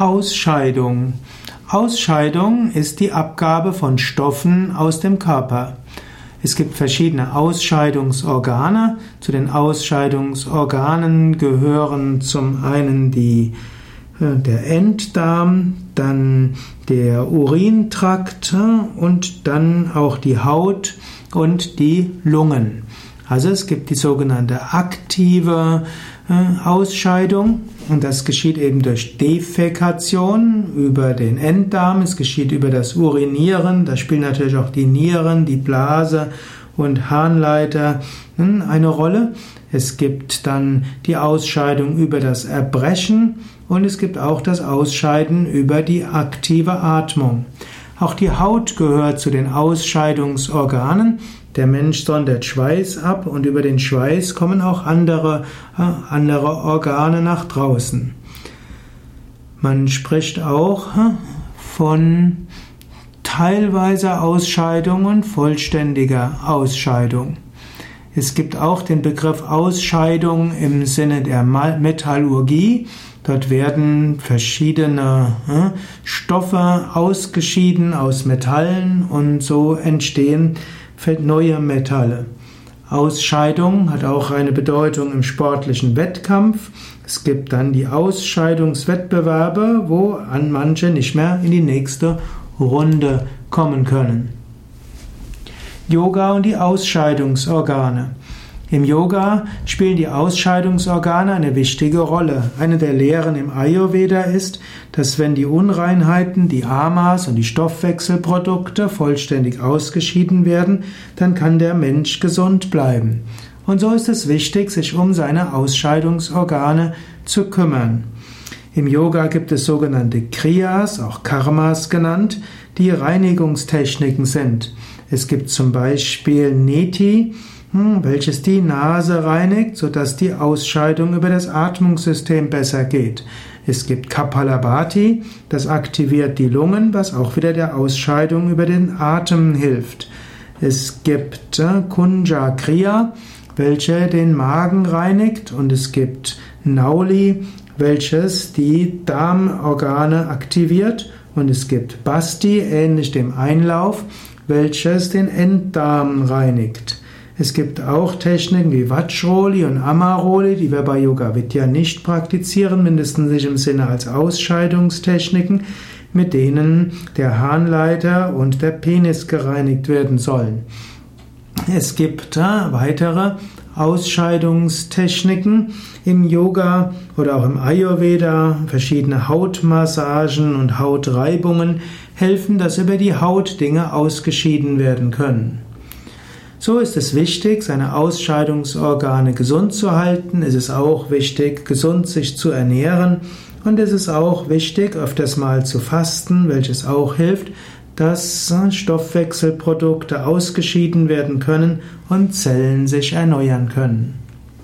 Ausscheidung. Ausscheidung ist die Abgabe von Stoffen aus dem Körper. Es gibt verschiedene Ausscheidungsorgane. Zu den Ausscheidungsorganen gehören zum einen die, äh, der Enddarm, dann der Urintrakt und dann auch die Haut und die Lungen. Also es gibt die sogenannte aktive äh, Ausscheidung und das geschieht eben durch Defekation über den Enddarm, es geschieht über das Urinieren, da spielen natürlich auch die Nieren, die Blase und Harnleiter hm, eine Rolle. Es gibt dann die Ausscheidung über das Erbrechen und es gibt auch das Ausscheiden über die aktive Atmung. Auch die Haut gehört zu den Ausscheidungsorganen der Mensch sondert Schweiß ab und über den Schweiß kommen auch andere, äh, andere Organe nach draußen. Man spricht auch äh, von teilweise Ausscheidung und vollständiger Ausscheidung. Es gibt auch den Begriff Ausscheidung im Sinne der Metallurgie. Dort werden verschiedene äh, Stoffe ausgeschieden aus Metallen und so entstehen neue Metalle. Ausscheidung hat auch eine Bedeutung im sportlichen Wettkampf. Es gibt dann die Ausscheidungswettbewerbe, wo an manche nicht mehr in die nächste Runde kommen können. Yoga und die Ausscheidungsorgane. Im Yoga spielen die Ausscheidungsorgane eine wichtige Rolle. Eine der Lehren im Ayurveda ist, dass wenn die Unreinheiten, die Amas und die Stoffwechselprodukte vollständig ausgeschieden werden, dann kann der Mensch gesund bleiben. Und so ist es wichtig, sich um seine Ausscheidungsorgane zu kümmern. Im Yoga gibt es sogenannte Kriyas, auch Karmas genannt, die Reinigungstechniken sind. Es gibt zum Beispiel Neti, hm, welches die Nase reinigt, sodass die Ausscheidung über das Atmungssystem besser geht. Es gibt Kapalabhati, das aktiviert die Lungen, was auch wieder der Ausscheidung über den Atem hilft. Es gibt äh, Kunja Kriya, welche den Magen reinigt und es gibt Nauli, welches die Darmorgane aktiviert und es gibt Basti, ähnlich dem Einlauf, welches den Enddarm reinigt. Es gibt auch Techniken wie Vajroli und Amaroli, die wir bei Yoga Vidya nicht praktizieren, mindestens nicht im Sinne als Ausscheidungstechniken, mit denen der Harnleiter und der Penis gereinigt werden sollen. Es gibt äh, weitere Ausscheidungstechniken im Yoga oder auch im Ayurveda. Verschiedene Hautmassagen und Hautreibungen helfen, dass über die Haut Dinge ausgeschieden werden können. So ist es wichtig, seine Ausscheidungsorgane gesund zu halten. Es ist auch wichtig, gesund sich zu ernähren. Und es ist auch wichtig, öfters mal zu fasten, welches auch hilft, dass Stoffwechselprodukte ausgeschieden werden können und Zellen sich erneuern können.